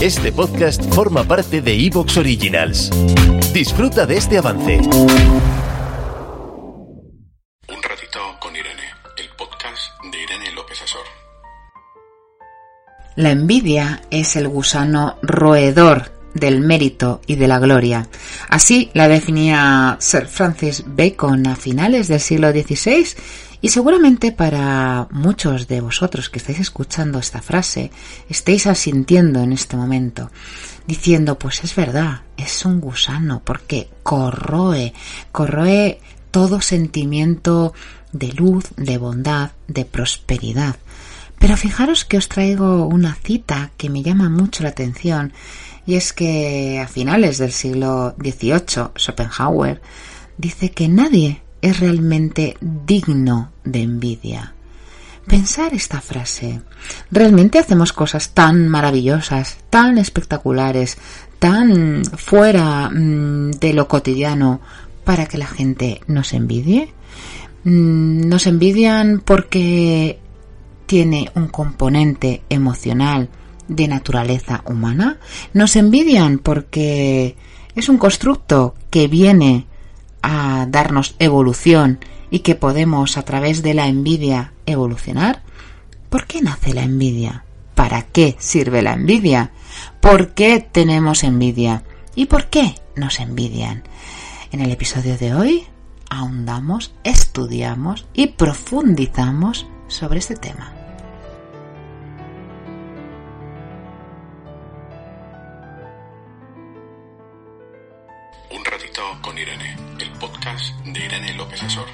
Este podcast forma parte de Evox Originals. Disfruta de este avance. Un ratito con Irene, el podcast de Irene López Azor. La envidia es el gusano roedor del mérito y de la gloria. Así la definía Sir Francis Bacon a finales del siglo XVI y seguramente para muchos de vosotros que estáis escuchando esta frase, estéis asintiendo en este momento, diciendo, pues es verdad, es un gusano, porque corroe, corroe todo sentimiento de luz, de bondad, de prosperidad. Pero fijaros que os traigo una cita que me llama mucho la atención, y es que a finales del siglo XVIII, Schopenhauer dice que nadie es realmente digno de envidia. Pensar esta frase. ¿Realmente hacemos cosas tan maravillosas, tan espectaculares, tan fuera mm, de lo cotidiano para que la gente nos envidie? Mm, ¿Nos envidian porque tiene un componente emocional de naturaleza humana? ¿Nos envidian porque es un constructo que viene a darnos evolución y que podemos a través de la envidia evolucionar? ¿Por qué nace la envidia? ¿Para qué sirve la envidia? ¿Por qué tenemos envidia? ¿Y por qué nos envidian? En el episodio de hoy ahondamos, estudiamos y profundizamos sobre este tema. Un ratito con Irene, el podcast de Irene López Azor.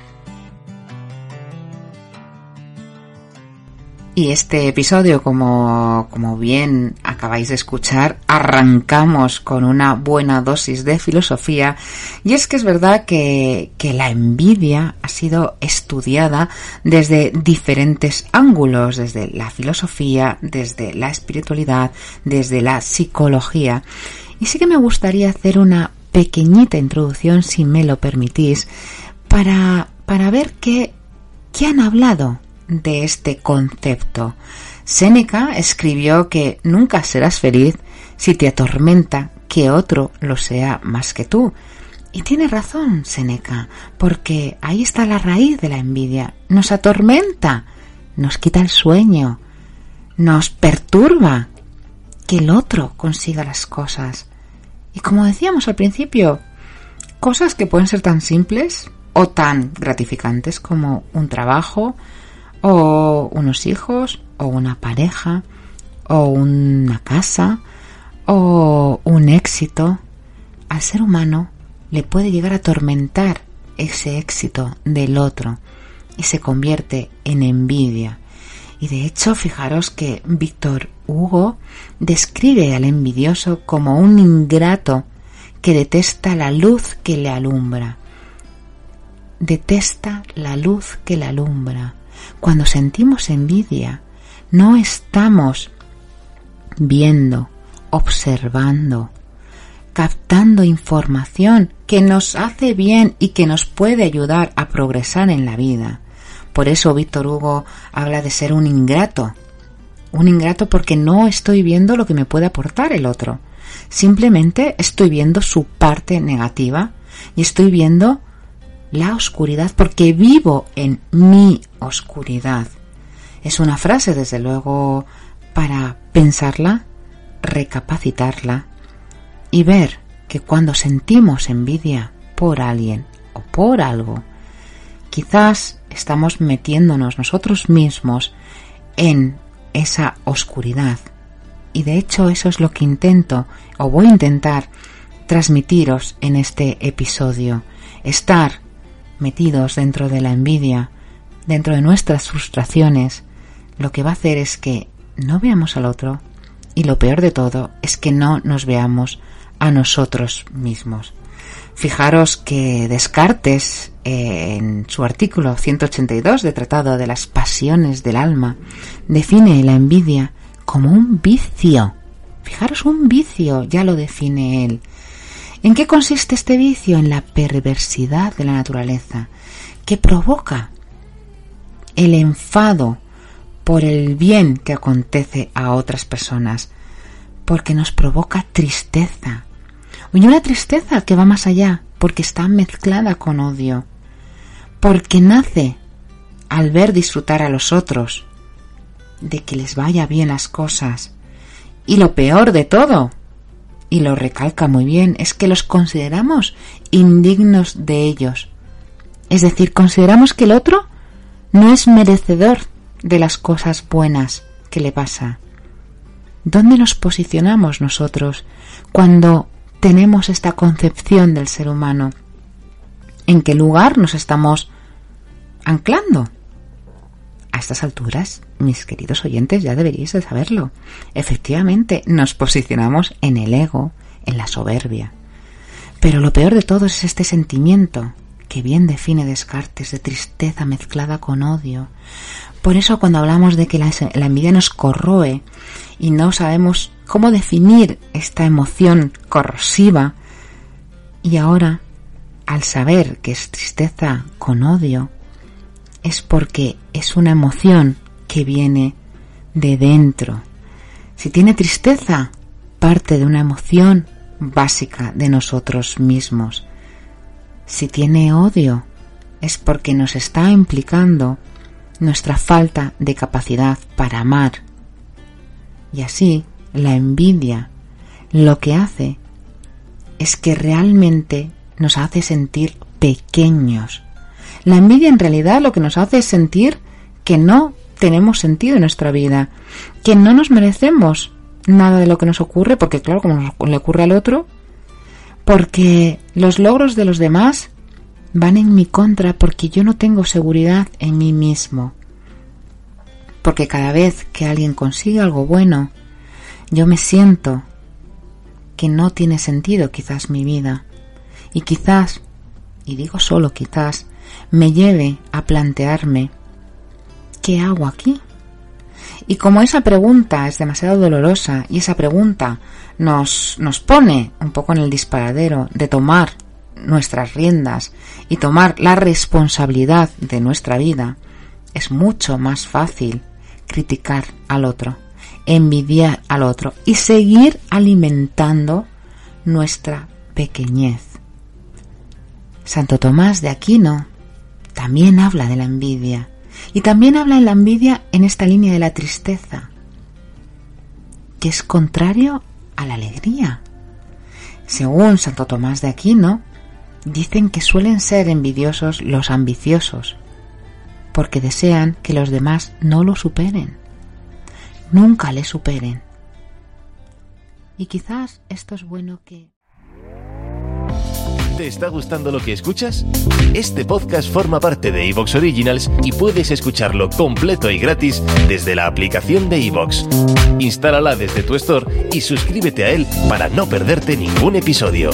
Y este episodio, como, como bien acabáis de escuchar, arrancamos con una buena dosis de filosofía. Y es que es verdad que, que la envidia ha sido estudiada desde diferentes ángulos, desde la filosofía, desde la espiritualidad, desde la psicología. Y sí que me gustaría hacer una pequeñita introducción, si me lo permitís, para, para ver qué, qué han hablado de este concepto. Séneca escribió que nunca serás feliz si te atormenta que otro lo sea más que tú. Y tiene razón Séneca, porque ahí está la raíz de la envidia. Nos atormenta, nos quita el sueño, nos perturba que el otro consiga las cosas. Y como decíamos al principio, cosas que pueden ser tan simples o tan gratificantes como un trabajo, o unos hijos, o una pareja, o una casa, o un éxito, al ser humano le puede llegar a atormentar ese éxito del otro y se convierte en envidia. Y de hecho, fijaros que Víctor Hugo describe al envidioso como un ingrato que detesta la luz que le alumbra. Detesta la luz que le alumbra. Cuando sentimos envidia, no estamos viendo, observando, captando información que nos hace bien y que nos puede ayudar a progresar en la vida. Por eso Víctor Hugo habla de ser un ingrato. Un ingrato porque no estoy viendo lo que me puede aportar el otro. Simplemente estoy viendo su parte negativa y estoy viendo la oscuridad porque vivo en mi oscuridad. Es una frase, desde luego, para pensarla, recapacitarla y ver que cuando sentimos envidia por alguien o por algo, quizás estamos metiéndonos nosotros mismos en esa oscuridad. Y de hecho eso es lo que intento o voy a intentar transmitiros en este episodio. Estar metidos dentro de la envidia, dentro de nuestras frustraciones, lo que va a hacer es que no veamos al otro, y lo peor de todo es que no nos veamos a nosotros mismos. Fijaros que Descartes, eh, en su artículo 182 de Tratado de las Pasiones del Alma, define la envidia como un vicio. Fijaros, un vicio, ya lo define él. ¿En qué consiste este vicio? En la perversidad de la naturaleza, que provoca el enfado por el bien que acontece a otras personas, porque nos provoca tristeza. Y una tristeza que va más allá, porque está mezclada con odio, porque nace al ver disfrutar a los otros, de que les vaya bien las cosas. Y lo peor de todo, y lo recalca muy bien, es que los consideramos indignos de ellos. Es decir, consideramos que el otro no es merecedor de las cosas buenas que le pasa. ¿Dónde nos posicionamos nosotros cuando tenemos esta concepción del ser humano? ¿En qué lugar nos estamos anclando? A estas alturas, mis queridos oyentes, ya deberíais de saberlo. Efectivamente, nos posicionamos en el ego, en la soberbia. Pero lo peor de todo es este sentimiento que bien define Descartes de tristeza mezclada con odio, por eso cuando hablamos de que la, envidia nos corroe y no sabemos cómo definir esta emoción corrosiva, y ahora, al saber que es tristeza con odio, es porque es una emoción que viene de dentro. Si tiene tristeza, parte de una emoción básica de nosotros mismos. Si tiene odio, es porque nos está implicando nuestra falta de capacidad para amar. Y así, la envidia lo que hace es que realmente nos hace sentir pequeños. La envidia en realidad lo que nos hace es sentir que no tenemos sentido en nuestra vida, que no nos merecemos nada de lo que nos ocurre, porque claro, como le ocurre al otro, porque los logros de los demás van en mi contra porque yo no tengo seguridad en mí mismo. Porque cada vez que alguien consigue algo bueno, yo me siento que no tiene sentido quizás mi vida. Y quizás, y digo solo quizás, me lleve a plantearme, ¿qué hago aquí? Y como esa pregunta es demasiado dolorosa y esa pregunta nos, nos pone un poco en el disparadero de tomar nuestras riendas y tomar la responsabilidad de nuestra vida, es mucho más fácil criticar al otro, envidiar al otro y seguir alimentando nuestra pequeñez. Santo Tomás de Aquino también habla de la envidia y también habla de la envidia en esta línea de la tristeza, que es contrario a la alegría. Según Santo Tomás de Aquino, Dicen que suelen ser envidiosos los ambiciosos, porque desean que los demás no lo superen, nunca le superen. Y quizás esto es bueno que... ¿Te está gustando lo que escuchas? Este podcast forma parte de Evox Originals y puedes escucharlo completo y gratis desde la aplicación de Evox. Instálala desde tu store y suscríbete a él para no perderte ningún episodio.